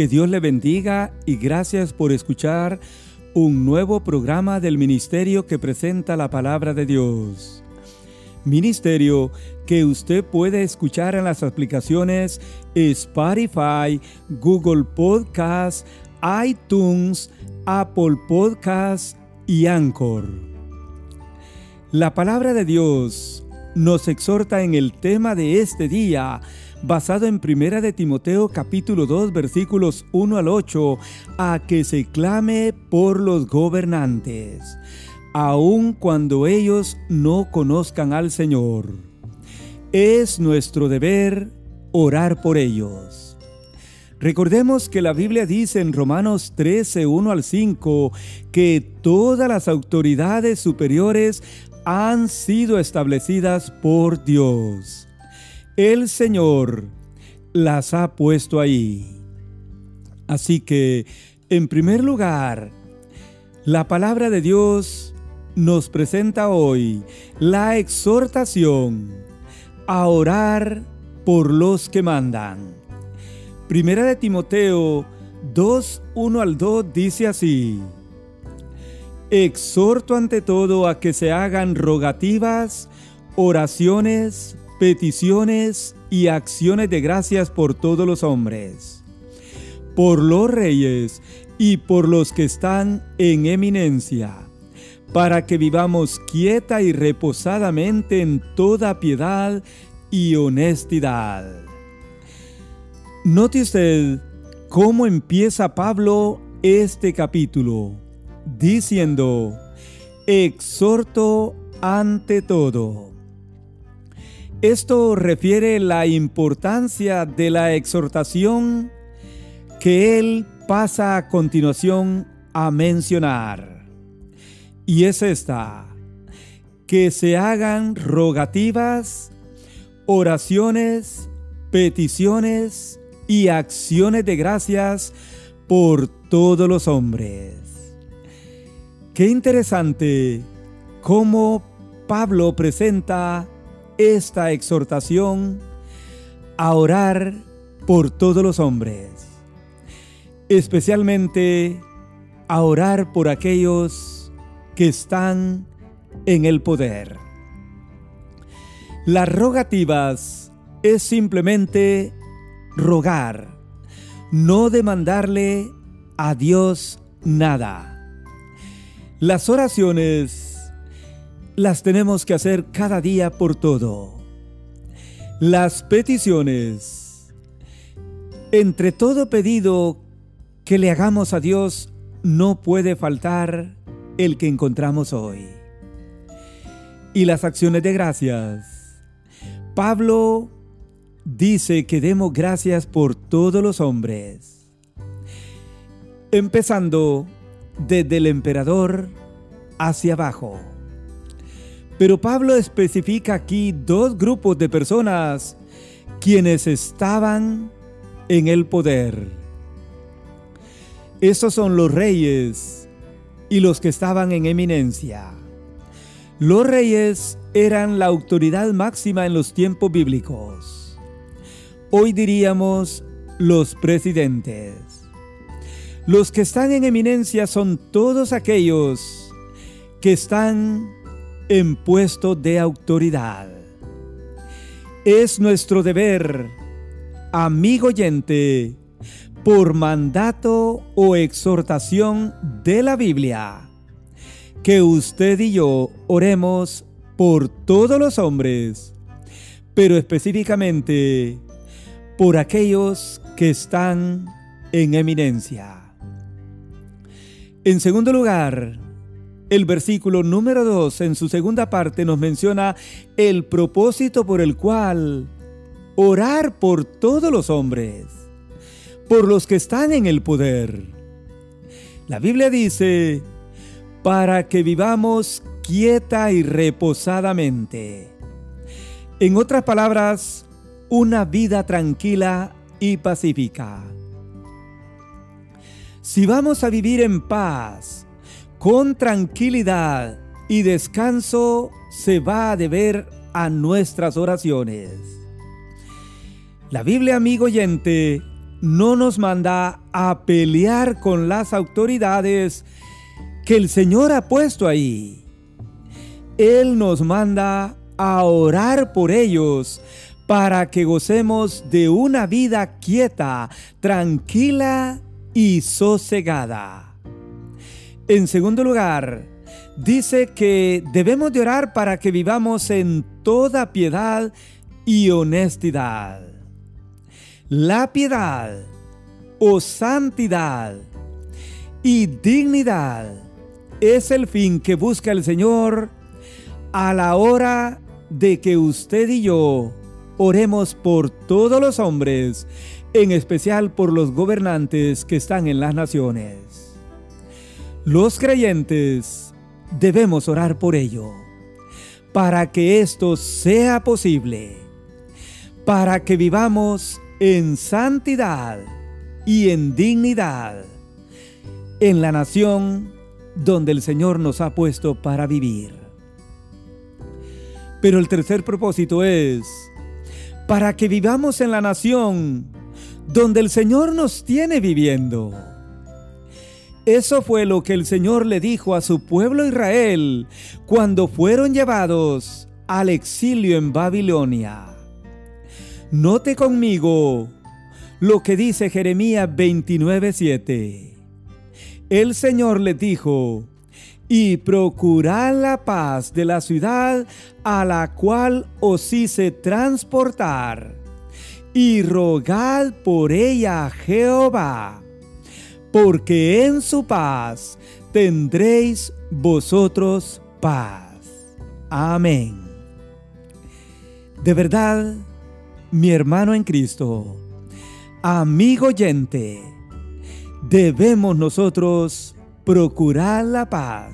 Que Dios le bendiga y gracias por escuchar un nuevo programa del ministerio que presenta la palabra de Dios. Ministerio que usted puede escuchar en las aplicaciones Spotify, Google Podcast, iTunes, Apple Podcast y Anchor. La palabra de Dios nos exhorta en el tema de este día, basado en Primera de Timoteo capítulo 2 versículos 1 al 8, a que se clame por los gobernantes, aun cuando ellos no conozcan al Señor. Es nuestro deber orar por ellos. Recordemos que la Biblia dice en Romanos 13, 1 al 5, que todas las autoridades superiores han sido establecidas por Dios. El Señor las ha puesto ahí. Así que, en primer lugar, la palabra de Dios nos presenta hoy la exhortación a orar por los que mandan. Primera de Timoteo 2, 1 al 2 dice así. Exhorto ante todo a que se hagan rogativas, oraciones, peticiones y acciones de gracias por todos los hombres, por los reyes y por los que están en eminencia, para que vivamos quieta y reposadamente en toda piedad y honestidad. Note usted cómo empieza Pablo este capítulo diciendo, exhorto ante todo. Esto refiere la importancia de la exhortación que él pasa a continuación a mencionar. Y es esta, que se hagan rogativas, oraciones, peticiones y acciones de gracias por todos los hombres. Qué interesante cómo Pablo presenta esta exhortación a orar por todos los hombres, especialmente a orar por aquellos que están en el poder. Las rogativas es simplemente rogar, no demandarle a Dios nada. Las oraciones las tenemos que hacer cada día por todo. Las peticiones. Entre todo pedido que le hagamos a Dios, no puede faltar el que encontramos hoy. Y las acciones de gracias. Pablo dice que demos gracias por todos los hombres. Empezando desde el emperador hacia abajo. Pero Pablo especifica aquí dos grupos de personas quienes estaban en el poder. Estos son los reyes y los que estaban en eminencia. Los reyes eran la autoridad máxima en los tiempos bíblicos. Hoy diríamos los presidentes. Los que están en eminencia son todos aquellos que están en puesto de autoridad. Es nuestro deber, amigo oyente, por mandato o exhortación de la Biblia, que usted y yo oremos por todos los hombres, pero específicamente por aquellos que están en eminencia. En segundo lugar, el versículo número 2 en su segunda parte nos menciona el propósito por el cual orar por todos los hombres, por los que están en el poder. La Biblia dice, para que vivamos quieta y reposadamente. En otras palabras, una vida tranquila y pacífica. Si vamos a vivir en paz, con tranquilidad y descanso, se va a deber a nuestras oraciones. La Biblia, amigo oyente, no nos manda a pelear con las autoridades que el Señor ha puesto ahí. Él nos manda a orar por ellos para que gocemos de una vida quieta, tranquila y sosegada. En segundo lugar, dice que debemos de orar para que vivamos en toda piedad y honestidad. La piedad o santidad y dignidad es el fin que busca el Señor a la hora de que usted y yo oremos por todos los hombres, en especial por los gobernantes que están en las naciones. Los creyentes debemos orar por ello, para que esto sea posible, para que vivamos en santidad y en dignidad en la nación donde el Señor nos ha puesto para vivir. Pero el tercer propósito es para que vivamos en la nación donde el Señor nos tiene viviendo. Eso fue lo que el Señor le dijo a su pueblo Israel cuando fueron llevados al exilio en Babilonia. Note conmigo lo que dice Jeremías 29:7. El Señor le dijo, y procurad la paz de la ciudad a la cual os hice transportar, y rogad por ella a Jehová, porque en su paz tendréis vosotros paz. Amén. De verdad, mi hermano en Cristo, amigo oyente, debemos nosotros procurar la paz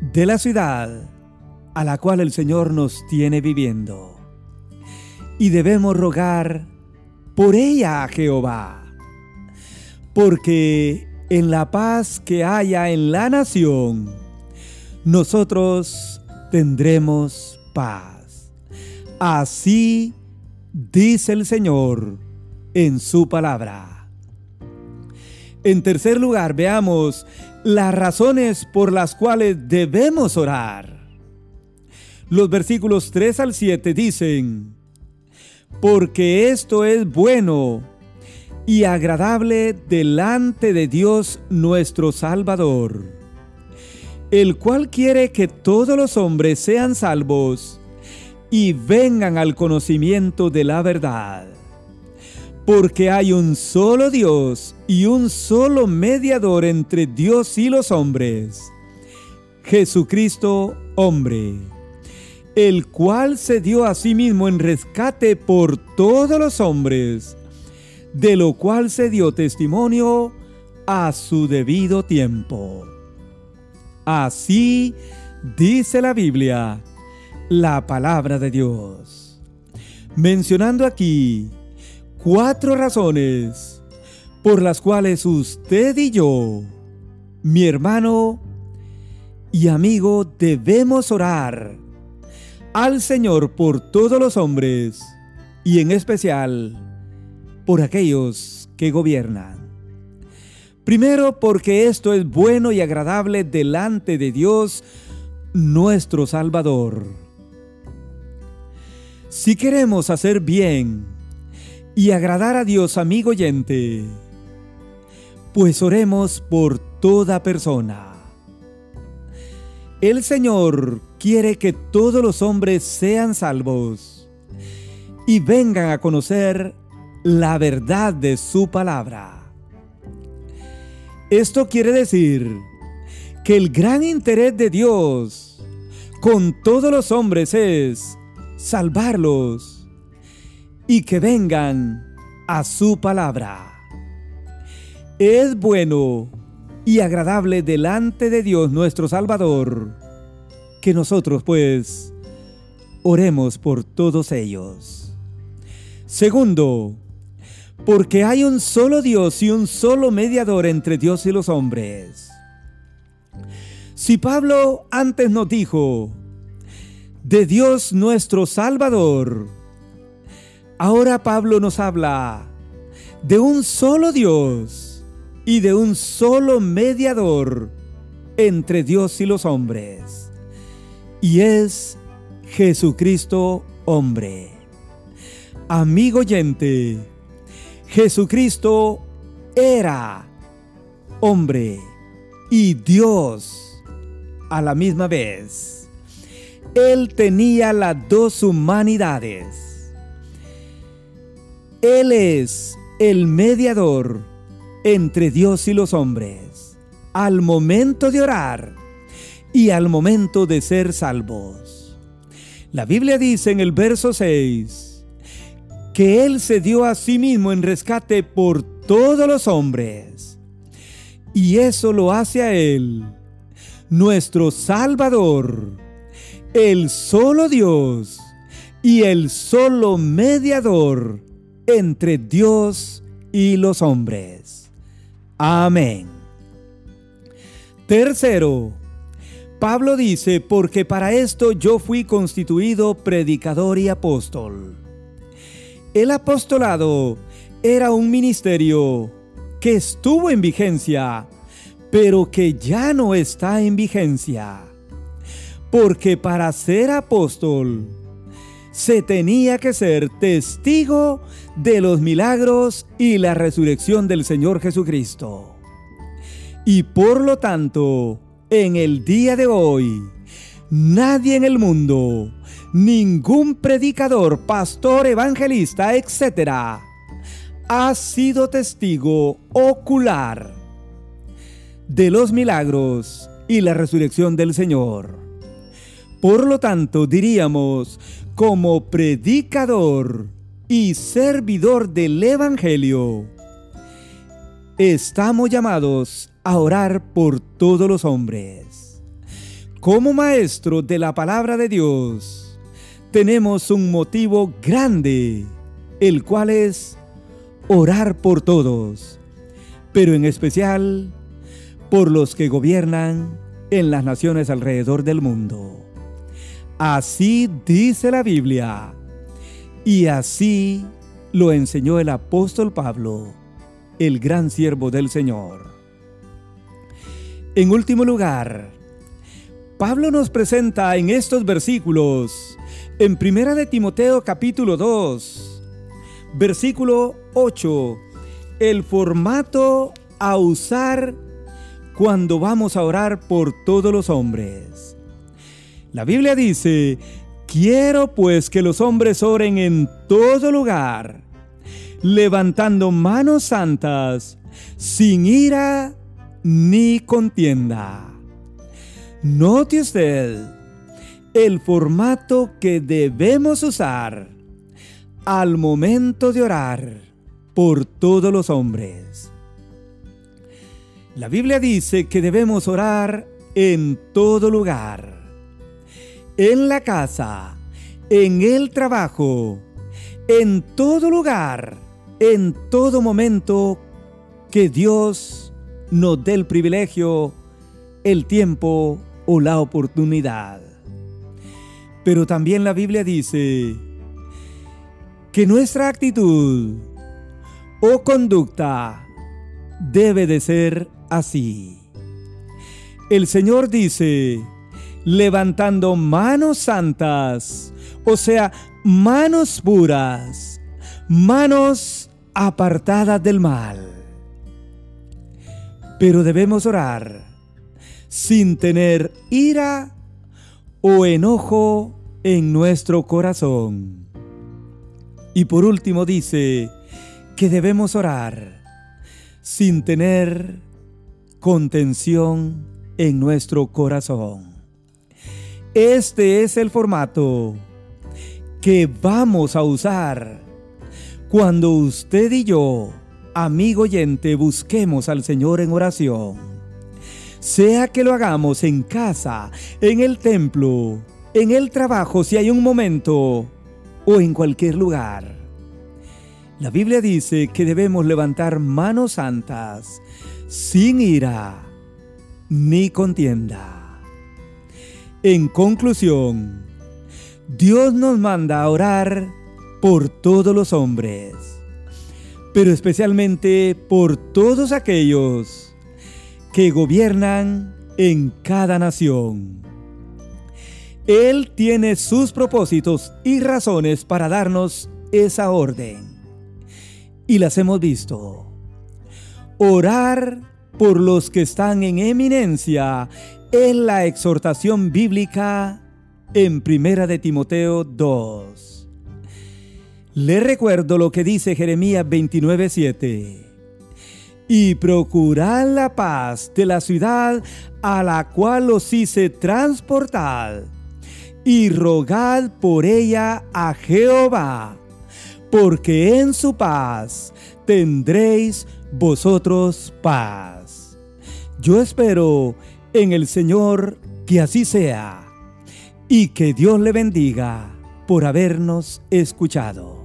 de la ciudad a la cual el Señor nos tiene viviendo. Y debemos rogar por ella a Jehová, porque en la paz que haya en la nación, nosotros tendremos paz. Así dice el Señor en su palabra. En tercer lugar, veamos las razones por las cuales debemos orar. Los versículos 3 al 7 dicen, porque esto es bueno y agradable delante de Dios nuestro Salvador, el cual quiere que todos los hombres sean salvos y vengan al conocimiento de la verdad. Porque hay un solo Dios y un solo mediador entre Dios y los hombres, Jesucristo hombre, el cual se dio a sí mismo en rescate por todos los hombres, de lo cual se dio testimonio a su debido tiempo. Así dice la Biblia, la palabra de Dios. Mencionando aquí cuatro razones por las cuales usted y yo, mi hermano y amigo, debemos orar al Señor por todos los hombres y en especial por aquellos que gobiernan. Primero porque esto es bueno y agradable delante de Dios nuestro Salvador. Si queremos hacer bien, y agradar a Dios, amigo oyente, pues oremos por toda persona. El Señor quiere que todos los hombres sean salvos y vengan a conocer la verdad de su palabra. Esto quiere decir que el gran interés de Dios con todos los hombres es salvarlos y que vengan a su palabra. Es bueno y agradable delante de Dios nuestro Salvador que nosotros pues oremos por todos ellos. Segundo, porque hay un solo Dios y un solo mediador entre Dios y los hombres. Si Pablo antes nos dijo, de Dios nuestro Salvador, Ahora Pablo nos habla de un solo Dios y de un solo mediador entre Dios y los hombres, y es Jesucristo hombre. Amigo oyente, Jesucristo era hombre y Dios a la misma vez. Él tenía las dos humanidades. Él es el mediador entre Dios y los hombres al momento de orar y al momento de ser salvos. La Biblia dice en el verso 6 que Él se dio a sí mismo en rescate por todos los hombres. Y eso lo hace a Él, nuestro Salvador, el solo Dios y el solo mediador entre Dios y los hombres. Amén. Tercero, Pablo dice, porque para esto yo fui constituido predicador y apóstol. El apostolado era un ministerio que estuvo en vigencia, pero que ya no está en vigencia. Porque para ser apóstol se tenía que ser testigo de los milagros y la resurrección del Señor Jesucristo. Y por lo tanto, en el día de hoy, nadie en el mundo, ningún predicador, pastor, evangelista, etc., ha sido testigo ocular de los milagros y la resurrección del Señor. Por lo tanto, diríamos, como predicador y servidor del Evangelio, estamos llamados a orar por todos los hombres. Como maestro de la palabra de Dios, tenemos un motivo grande, el cual es orar por todos, pero en especial por los que gobiernan en las naciones alrededor del mundo. Así dice la Biblia, y así lo enseñó el apóstol Pablo, el gran siervo del Señor. En último lugar, Pablo nos presenta en estos versículos, en Primera de Timoteo capítulo 2, versículo 8, el formato a usar cuando vamos a orar por todos los hombres. La Biblia dice, quiero pues que los hombres oren en todo lugar, levantando manos santas, sin ira ni contienda. Note usted el formato que debemos usar al momento de orar por todos los hombres. La Biblia dice que debemos orar en todo lugar, en la casa, en el trabajo, en todo lugar, en todo momento que Dios nos dé el privilegio, el tiempo o la oportunidad. Pero también la Biblia dice que nuestra actitud o conducta debe de ser así. El Señor dice, levantando manos santas, o sea, manos puras, manos apartadas del mal pero debemos orar sin tener ira o enojo en nuestro corazón. Y por último dice que debemos orar sin tener contención en nuestro corazón. Este es el formato que vamos a usar cuando usted y yo amigo oyente, busquemos al Señor en oración. Sea que lo hagamos en casa, en el templo, en el trabajo, si hay un momento, o en cualquier lugar. La Biblia dice que debemos levantar manos santas, sin ira ni contienda. En conclusión, Dios nos manda a orar por todos los hombres pero especialmente por todos aquellos que gobiernan en cada nación. Él tiene sus propósitos y razones para darnos esa orden. Y las hemos visto. Orar por los que están en eminencia es la exhortación bíblica en Primera de Timoteo 2. Le recuerdo lo que dice Jeremías 29:7. Y procurad la paz de la ciudad a la cual os hice transportar, y rogad por ella a Jehová, porque en su paz tendréis vosotros paz. Yo espero en el Señor que así sea y que Dios le bendiga por habernos escuchado.